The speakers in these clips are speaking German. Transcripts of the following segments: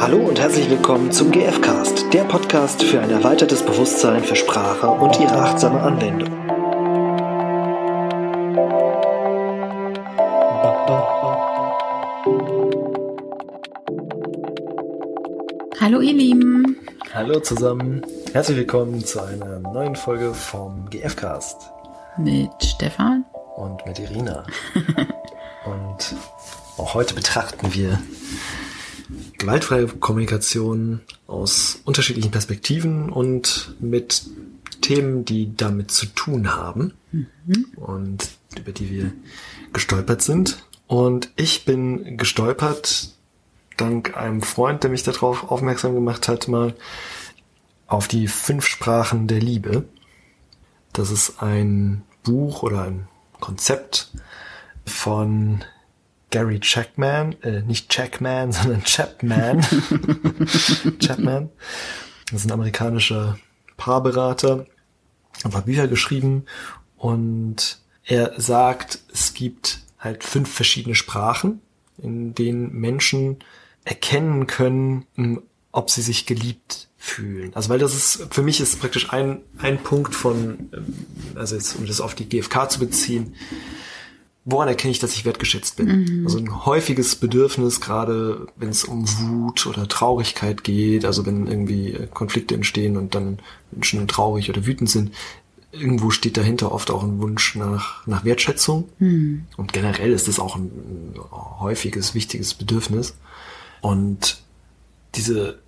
Hallo und herzlich willkommen zum GFcast, der Podcast für ein erweitertes Bewusstsein für Sprache und ihre achtsame Anwendung. Hallo ihr Lieben. Hallo zusammen. Herzlich willkommen zu einer neuen Folge vom GFcast. Mit Stefan. Und mit Irina. und auch heute betrachten wir gewaltfreie Kommunikation aus unterschiedlichen Perspektiven und mit Themen, die damit zu tun haben mhm. und über die wir gestolpert sind. Und ich bin gestolpert dank einem Freund, der mich darauf aufmerksam gemacht hat, mal auf die fünf Sprachen der Liebe. Das ist ein Buch oder ein Konzept von Gary Chapman, äh, nicht Checkman, sondern Chapman. Chapman. Das ist ein amerikanischer Paarberater, ein paar Bücher geschrieben und er sagt, es gibt halt fünf verschiedene Sprachen, in denen Menschen erkennen können, ob sie sich geliebt fühlen. Also weil das ist, für mich ist praktisch ein, ein Punkt von, ähm, also jetzt um das auf die GfK zu beziehen, woran erkenne ich, dass ich wertgeschätzt bin? Mhm. Also ein häufiges Bedürfnis, gerade wenn es um Wut oder Traurigkeit geht, also wenn irgendwie Konflikte entstehen und dann Menschen traurig oder wütend sind, irgendwo steht dahinter oft auch ein Wunsch nach, nach Wertschätzung. Mhm. Und generell ist das auch ein, ein häufiges, wichtiges Bedürfnis. Und diese,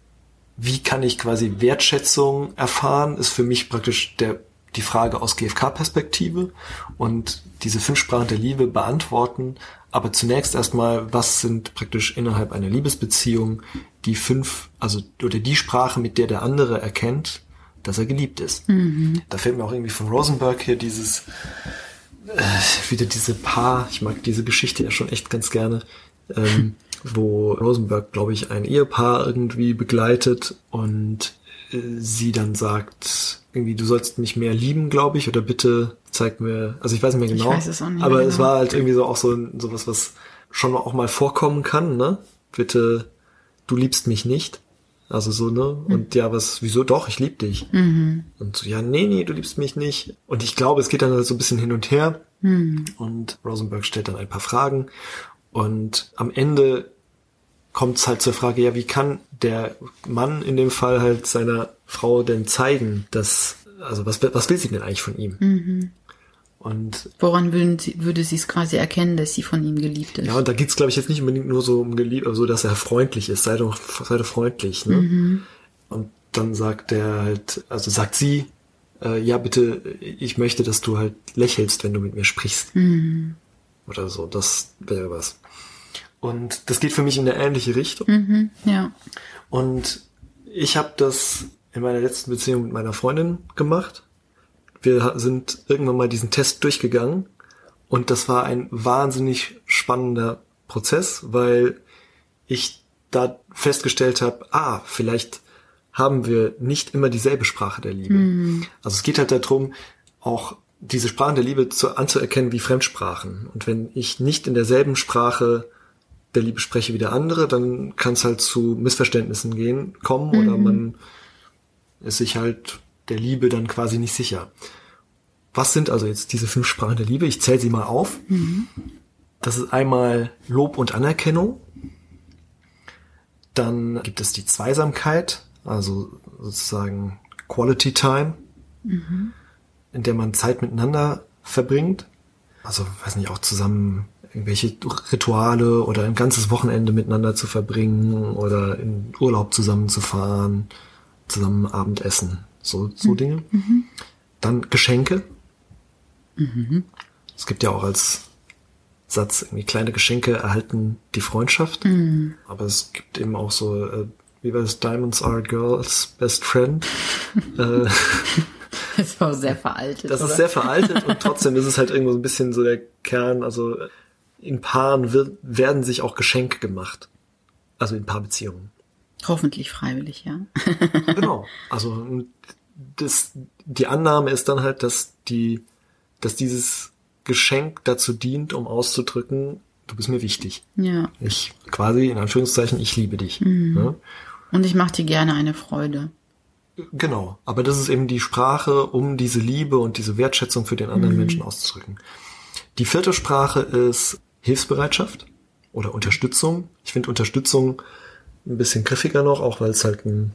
wie kann ich quasi Wertschätzung erfahren, ist für mich praktisch der die Frage aus GFK-Perspektive und diese fünf Sprachen der Liebe beantworten. Aber zunächst erstmal, was sind praktisch innerhalb einer Liebesbeziehung die fünf, also oder die Sprache, mit der der andere erkennt, dass er geliebt ist. Mhm. Da fällt mir auch irgendwie von Rosenberg hier dieses, äh, wieder diese Paar, ich mag diese Geschichte ja schon echt ganz gerne, ähm, wo Rosenberg, glaube ich, ein Ehepaar irgendwie begleitet und sie dann sagt, irgendwie, du sollst mich mehr lieben, glaube ich, oder bitte zeig mir, also ich weiß nicht mehr genau. Ich weiß es auch nicht aber genau. es war halt irgendwie so auch so sowas, was schon auch mal vorkommen kann, ne? Bitte, du liebst mich nicht. Also so, ne? Mhm. Und ja, was, wieso doch, ich lieb dich. Mhm. Und so, ja, nee, nee, du liebst mich nicht. Und ich glaube, es geht dann halt so ein bisschen hin und her. Mhm. Und Rosenberg stellt dann ein paar Fragen. Und am Ende kommt es halt zur Frage, ja, wie kann der Mann in dem Fall halt seiner Frau denn zeigen, dass, also was, was will sie denn eigentlich von ihm? Mhm. Und woran sie, würde sie es quasi erkennen, dass sie von ihm geliebt ist? Ja, und da geht's, glaube ich, jetzt nicht unbedingt nur so um geliebt, also dass er freundlich ist, sei doch, sei doch freundlich, ne? Mhm. Und dann sagt er halt, also sagt sie, äh, ja, bitte, ich möchte, dass du halt lächelst, wenn du mit mir sprichst. Mhm. Oder so, das wäre was. Und das geht für mich in eine ähnliche Richtung. Mhm, ja. Und ich habe das in meiner letzten Beziehung mit meiner Freundin gemacht. Wir sind irgendwann mal diesen Test durchgegangen und das war ein wahnsinnig spannender Prozess, weil ich da festgestellt habe, ah, vielleicht haben wir nicht immer dieselbe Sprache der Liebe. Mhm. Also es geht halt darum, auch diese Sprachen der Liebe zu, anzuerkennen wie Fremdsprachen. Und wenn ich nicht in derselben Sprache der Liebe spreche wie der andere, dann kann es halt zu Missverständnissen gehen, kommen mhm. oder man ist sich halt der Liebe dann quasi nicht sicher. Was sind also jetzt diese fünf Sprachen der Liebe? Ich zähle sie mal auf. Mhm. Das ist einmal Lob und Anerkennung. Dann gibt es die Zweisamkeit, also sozusagen Quality Time, mhm. in der man Zeit miteinander verbringt. Also, weiß nicht, auch zusammen irgendwelche Rituale oder ein ganzes Wochenende miteinander zu verbringen oder in Urlaub zusammenzufahren, zusammen Abendessen, so, so mhm. Dinge. Dann Geschenke. Mhm. Es gibt ja auch als Satz irgendwie kleine Geschenke erhalten die Freundschaft. Mhm. Aber es gibt eben auch so, äh, wie war das, Diamonds are girl's best friend. äh, das war sehr veraltet. Das oder? ist sehr veraltet und trotzdem ist es halt irgendwo so ein bisschen so der Kern, also in Paaren wird, werden sich auch Geschenke gemacht. Also in Paarbeziehungen. Hoffentlich freiwillig, ja. genau. Also das, die Annahme ist dann halt, dass die, dass dieses Geschenk dazu dient, um auszudrücken, du bist mir wichtig. Ja. Ich quasi, in Anführungszeichen, ich liebe dich. Mhm. Ne? Und ich mache dir gerne eine Freude. Genau. Aber das ist eben die Sprache, um diese Liebe und diese Wertschätzung für den anderen Menschen auszudrücken. Die vierte Sprache ist Hilfsbereitschaft oder Unterstützung. Ich finde Unterstützung ein bisschen griffiger noch, auch weil es halt ein,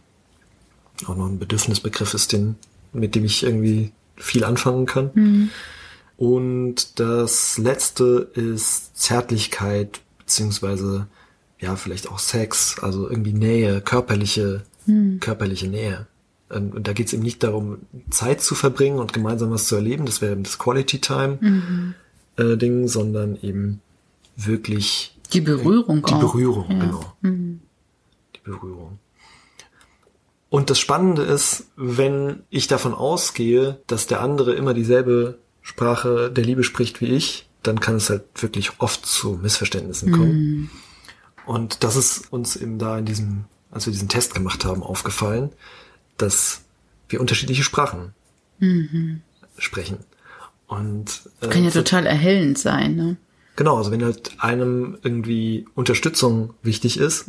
auch noch ein Bedürfnisbegriff ist, den, mit dem ich irgendwie viel anfangen kann. Und das letzte ist Zärtlichkeit, beziehungsweise ja, vielleicht auch Sex, also irgendwie Nähe, körperliche, körperliche Nähe. Ähm, Und da geht es eben nicht darum, Zeit zu verbringen und gemeinsam was zu erleben, das wäre eben das Quality Time äh, Ding, sondern eben wirklich Die Berührung die auch. Berührung, ja. genau. Die Berührung. Und das Spannende ist, wenn ich davon ausgehe, dass der andere immer dieselbe Sprache der Liebe spricht wie ich, dann kann es halt wirklich oft zu Missverständnissen kommen. Und das ist uns eben da in diesem, als wir diesen Test gemacht haben, aufgefallen, dass wir unterschiedliche Sprachen sprechen. Und äh, Kann ja total erhellend sein, ne? Genau, also wenn halt einem irgendwie Unterstützung wichtig ist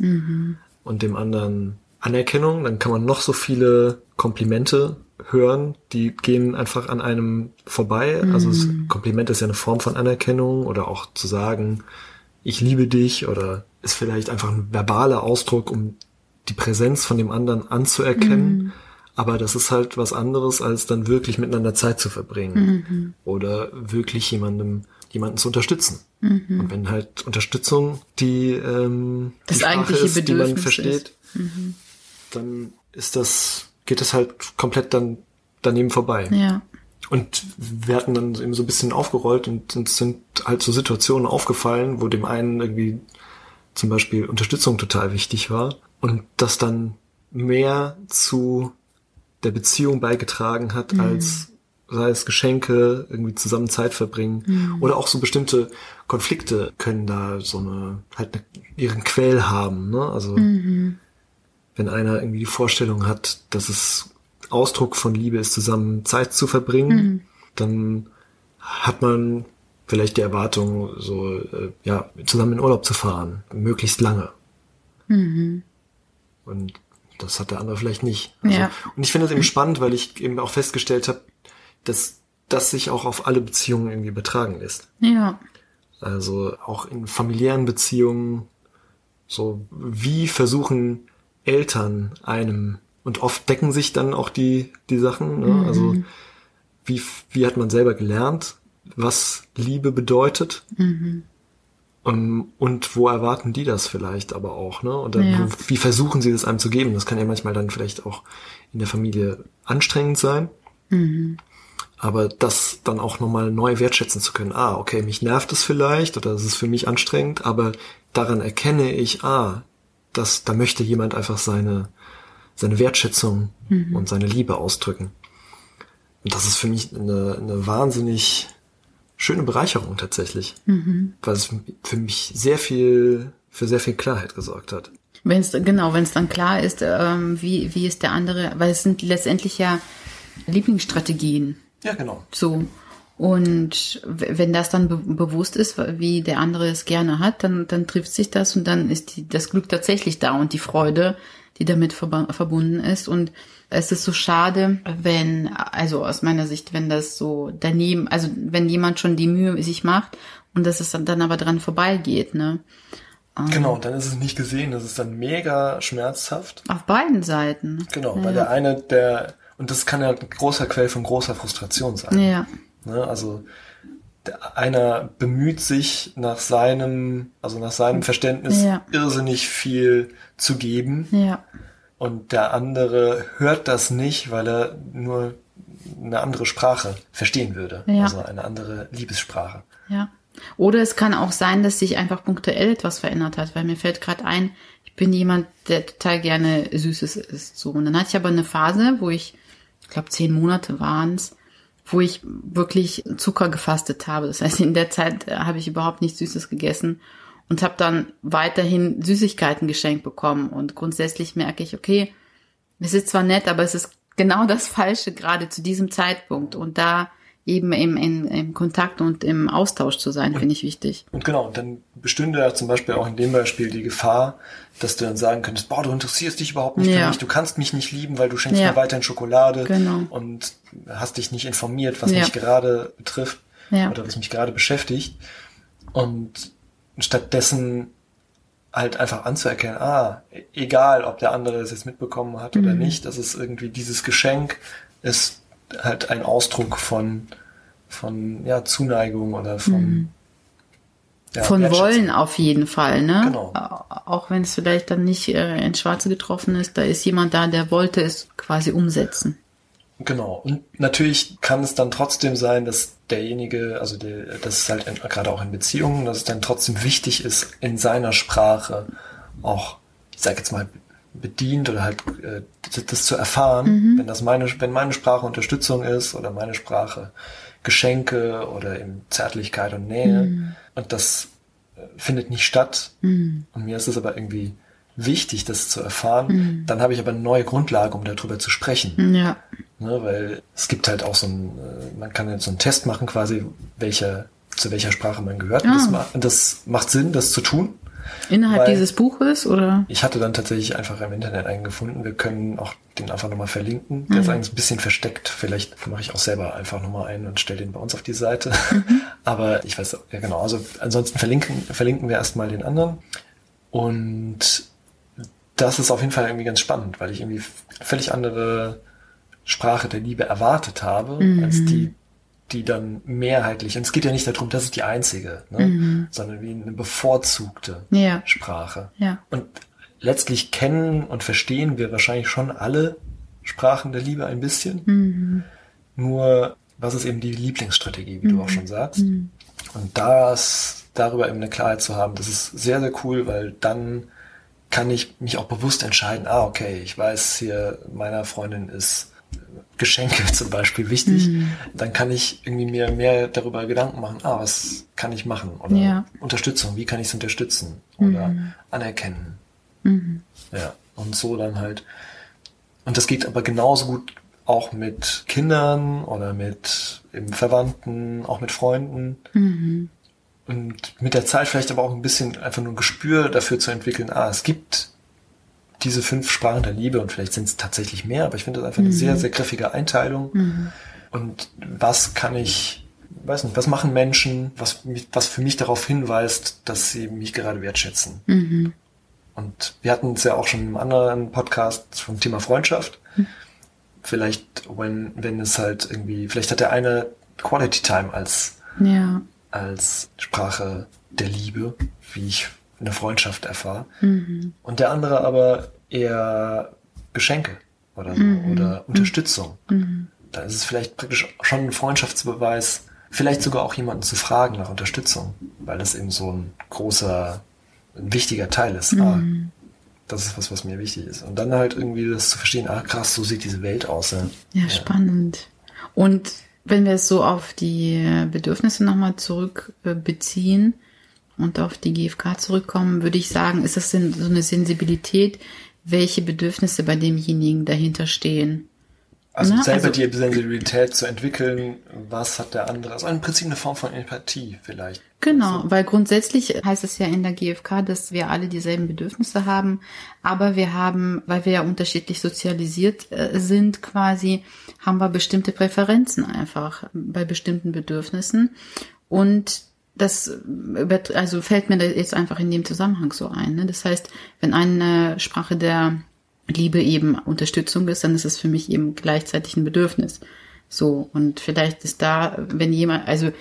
und dem anderen Anerkennung, dann kann man noch so viele Komplimente hören, die gehen einfach an einem vorbei. Also das Kompliment ist ja eine Form von Anerkennung oder auch zu sagen, ich liebe dich oder ist vielleicht einfach ein verbaler Ausdruck, um die Präsenz von dem anderen anzuerkennen. Aber das ist halt was anderes, als dann wirklich miteinander Zeit zu verbringen oder wirklich jemandem jemanden zu unterstützen. Und wenn halt Unterstützung die, ähm, Das die Sprache eigentliche ist, die man Bedürfnis versteht, dann ist das, geht das halt komplett dann daneben vorbei. Ja. Und wir hatten dann eben so ein bisschen aufgerollt und uns sind halt so Situationen aufgefallen, wo dem einen irgendwie zum Beispiel Unterstützung total wichtig war und das dann mehr zu der Beziehung beigetragen hat, als sei es Geschenke, irgendwie zusammen Zeit verbringen oder auch so bestimmte Konflikte können da so eine halt eine, ihren Quell haben, ne? Also wenn einer irgendwie die Vorstellung hat, dass es Ausdruck von Liebe ist, zusammen Zeit zu verbringen, dann hat man vielleicht die Erwartung, so äh, ja zusammen in Urlaub zu fahren, möglichst lange. Und das hat der andere vielleicht nicht. Also, Ja. Und ich finde das eben spannend, weil ich eben auch festgestellt habe, dass das sich auch auf alle Beziehungen irgendwie übertragen lässt. Ja. Also auch in familiären Beziehungen, so wie versuchen Eltern einem, und oft decken sich dann auch die, die Sachen, ne? also wie, wie hat man selber gelernt, was Liebe bedeutet? Um, und wo erwarten die das vielleicht aber auch, ne? Und dann, Ja. wie versuchen sie das einem zu geben? Das kann ja manchmal dann vielleicht auch in der Familie anstrengend sein. Aber das dann auch nochmal neu wertschätzen zu können. Ah, okay, mich nervt es vielleicht oder es ist für mich anstrengend, aber daran erkenne ich, ah, dass da möchte jemand einfach seine, seine Wertschätzung und seine Liebe ausdrücken. Und das ist für mich eine, eine wahnsinnig schöne Bereicherung tatsächlich. Weil es für mich sehr viel, für sehr viel Klarheit gesorgt hat. Wenn es genau, wenn es dann klar ist, ähm, wie wie ist der andere, weil es sind letztendlich ja Lieblingsstrategien. Ja, genau. So. Und wenn das dann be bewusst ist, wie der andere es gerne hat, dann, dann trifft sich das und dann ist die, das Glück tatsächlich da und die Freude, die damit verba- verbunden ist. Und es ist so schade, wenn, also aus meiner Sicht, wenn das so daneben, also wenn jemand schon die Mühe sich macht und dass es dann, dann aber dran vorbeigeht, ne? Genau, und dann ist es nicht gesehen, das ist dann mega schmerzhaft. Auf beiden Seiten. Genau, ja. weil der eine, der, und das kann ja ein großer Quell von großer Frustration sein. Ja. Ne? Also einer bemüht sich nach seinem, also nach seinem Verständnis Ja. irrsinnig viel zu geben Ja. und der andere hört das nicht, weil er nur eine andere Sprache verstehen würde. Ja. Also eine andere Liebessprache. Ja. Oder es kann auch sein, dass sich einfach punktuell etwas verändert hat, weil mir fällt gerade ein, ich bin jemand, der total gerne Süßes isst. So. Und dann hatte ich aber eine Phase, wo ich, ich glaube zehn Monate waren's, wo ich wirklich Zucker gefastet habe. Das heißt, in der Zeit äh, habe ich überhaupt nichts Süßes gegessen und habe dann weiterhin Süßigkeiten geschenkt bekommen. Und grundsätzlich merke ich, okay, es ist zwar nett, aber es ist genau das Falsche gerade zu diesem Zeitpunkt. Und da eben im, im, im Kontakt und im Austausch zu sein, finde ich wichtig. Und genau, und dann bestünde ja zum Beispiel auch in dem Beispiel die Gefahr, dass du dann sagen könntest, boah, du interessierst dich überhaupt nicht Ja. für mich, du kannst mich nicht lieben, weil du schenkst Ja. mir weiterhin Schokolade Genau. und hast dich nicht informiert, was Ja. mich gerade betrifft oder was mich gerade beschäftigt. Und stattdessen halt einfach anzuerkennen, ah, egal, ob der andere es jetzt mitbekommen hat Mhm. oder nicht, dass es irgendwie dieses Geschenk ist halt ein Ausdruck von, von ja, Zuneigung oder von, ja, Mhm. Von Wertschätzung. Wollen auf jeden Fall, ne? Genau. Au- Auch wenn es vielleicht dann nicht äh, ins Schwarze getroffen ist, da ist jemand da, der wollte es quasi umsetzen. Genau. Und natürlich kann es dann trotzdem sein, dass derjenige, also der, das ist halt in, gerade auch in Beziehungen, dass es dann trotzdem wichtig ist, in seiner Sprache auch, ich sag jetzt mal, bedient oder halt äh, das, das zu erfahren, wenn das meine, wenn meine Sprache Unterstützung ist oder meine Sprache Geschenke oder eben Zärtlichkeit und Nähe und das äh, findet nicht statt und mir ist es aber irgendwie wichtig, das zu erfahren, dann habe ich aber eine neue Grundlage, um darüber zu sprechen. Ja. Ne, weil es gibt halt auch so ein, äh, man kann jetzt so einen Test machen, quasi, welcher, zu welcher Sprache man gehört. Und Ah. das, ma und das macht Sinn, das zu tun. Innerhalb Weil- dieses Buches oder? Ich hatte dann tatsächlich einfach im Internet einen gefunden. Wir können auch den einfach nochmal verlinken. Der ist eigentlich ein bisschen versteckt. Vielleicht mache ich auch selber einfach nochmal einen und stelle den bei uns auf die Seite. Aber ich weiß, ja genau. Also ansonsten verlinken, verlinken wir erstmal den anderen. Und das ist auf jeden Fall irgendwie ganz spannend, weil ich irgendwie völlig andere Sprache der Liebe erwartet habe, als die, die dann mehrheitlich, und es geht ja nicht darum, das ist die einzige, ne? sondern wie eine bevorzugte Ja. Sprache. Ja. Und letztlich kennen und verstehen wir wahrscheinlich schon alle Sprachen der Liebe ein bisschen. Nur, was ist eben die Lieblingsstrategie, wie du auch schon sagst. Und das, darüber eben eine Klarheit zu haben, das ist sehr, sehr cool, weil dann kann ich mich auch bewusst entscheiden, ah, okay, ich weiß hier, meiner Freundin ist Geschenke zum Beispiel wichtig, dann kann ich irgendwie mir mehr darüber Gedanken machen, ah, was kann ich machen? Oder Ja. Unterstützung, wie kann ich es unterstützen? Oder anerkennen. Ja, und so dann halt. Und das geht aber genauso gut auch mit Kindern oder mit eben Verwandten, auch mit Freunden. Und mit der Zeit vielleicht aber auch ein bisschen einfach nur ein Gespür dafür zu entwickeln, ah, es gibt diese fünf Sprachen der Liebe und vielleicht sind es tatsächlich mehr, aber ich finde das einfach eine sehr, sehr griffige Einteilung. Und was kann ich, weiß nicht, was machen Menschen, was, mich, was für mich darauf hinweist, dass sie mich gerade wertschätzen. Und wir hatten es ja auch schon im anderen Podcast vom Thema Freundschaft. Vielleicht, wenn, wenn es halt irgendwie, vielleicht hat der eine Quality Time als, Ja. als Sprache der Liebe, wie ich eine Freundschaft erfahre. Und der andere aber eher Geschenke oder so, oder Unterstützung. Da ist es vielleicht praktisch schon ein Freundschaftsbeweis, vielleicht sogar auch jemanden zu fragen nach Unterstützung, weil das eben so ein großer, ein wichtiger Teil ist. Ah, das ist was, was mir wichtig ist. Und dann halt irgendwie das zu verstehen, ah krass, so sieht diese Welt aus. Ja, Ja, spannend. Und wenn wir es so auf die Bedürfnisse nochmal zurück äh, beziehen und auf die GfK zurückkommen, würde ich sagen, ist das so eine Sensibilität, welche Bedürfnisse bei demjenigen dahinter stehen? Also Ne, selber also- die Sensibilität zu entwickeln, was hat der andere. Also im Prinzip eine Form von Empathie vielleicht. Genau, weil grundsätzlich heißt es ja in der GfK, dass wir alle dieselben Bedürfnisse haben, aber wir haben, weil wir ja unterschiedlich sozialisiert äh, sind quasi, haben wir bestimmte Präferenzen einfach bei bestimmten Bedürfnissen und das übert- also fällt mir jetzt einfach in dem Zusammenhang so ein. Ne? Das heißt, wenn eine Sprache der Liebe eben Unterstützung ist, dann ist es für mich eben gleichzeitig ein Bedürfnis. So, und vielleicht ist da, wenn jemand, also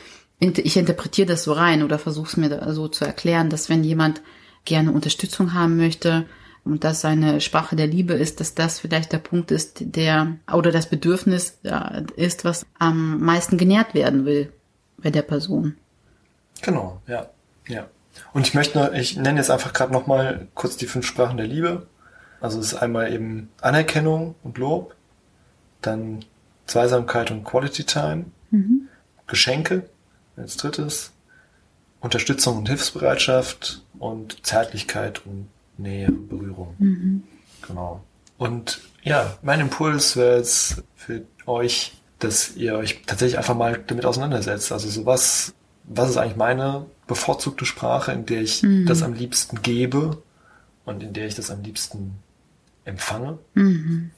ich interpretiere das so rein oder versuche es mir so zu erklären, dass wenn jemand gerne Unterstützung haben möchte und das seine Sprache der Liebe ist, dass das vielleicht der Punkt ist, der oder das Bedürfnis ja, ist, was am meisten genährt werden will bei der Person. Genau, ja. ja. Und ich möchte, ich nenne jetzt einfach gerade nochmal kurz die fünf Sprachen der Liebe. Also es ist einmal eben Anerkennung und Lob, dann Zweisamkeit und Quality Time, Geschenke als drittes, Unterstützung und Hilfsbereitschaft und Zärtlichkeit und Nähe und Berührung. Genau. Und ja, mein Impuls wäre jetzt für euch dass ihr euch tatsächlich einfach mal damit auseinandersetzt. Also sowas, was ist eigentlich meine bevorzugte Sprache, in der ich Mhm. das am liebsten gebe und in der ich das am liebsten empfange. Mhm.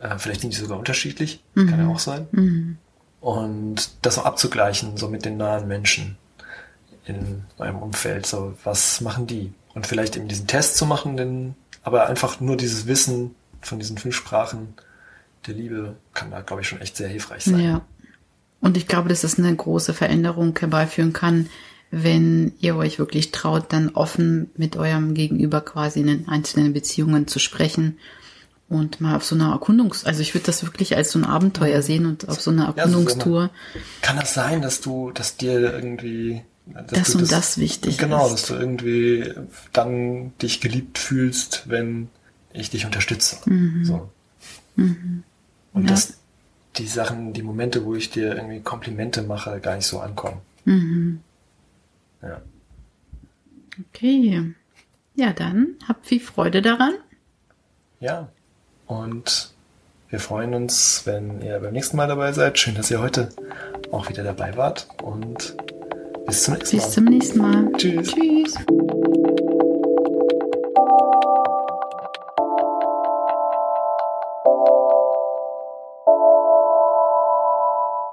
Äh, vielleicht sind die sogar unterschiedlich, kann ja auch sein. Mhm. Und das auch abzugleichen, so mit den nahen Menschen in meinem Umfeld. So, was machen die? Und vielleicht eben diesen Test zu machen, denn, aber einfach nur dieses Wissen von diesen fünf Sprachen der Liebe kann da, glaube ich, schon echt sehr hilfreich sein. Ja. Und ich glaube, dass es eine große Veränderung herbeiführen kann, wenn ihr euch wirklich traut, dann offen mit eurem Gegenüber quasi in den einzelnen Beziehungen zu sprechen und mal auf so einer Erkundungs-, also ich würde das wirklich als so ein Abenteuer sehen und auf so einer Ja, so Erkundungstour. Kann das sein, dass du, dass dir irgendwie dass Das und das wichtig Genau, ist. dass du irgendwie dann dich geliebt fühlst, wenn ich dich unterstütze. So. Und Ja. dass die Sachen, die Momente, wo ich dir irgendwie Komplimente mache, gar nicht so ankommen. Mhm. Ja. Okay. Ja, dann habt viel Freude daran. ja. Und wir freuen uns, wenn ihr beim nächsten Mal dabei seid. Schön, dass ihr heute auch wieder dabei wart. Und bis zum nächsten Mal. Bis zum nächsten Mal. Tschüss. Tschüss.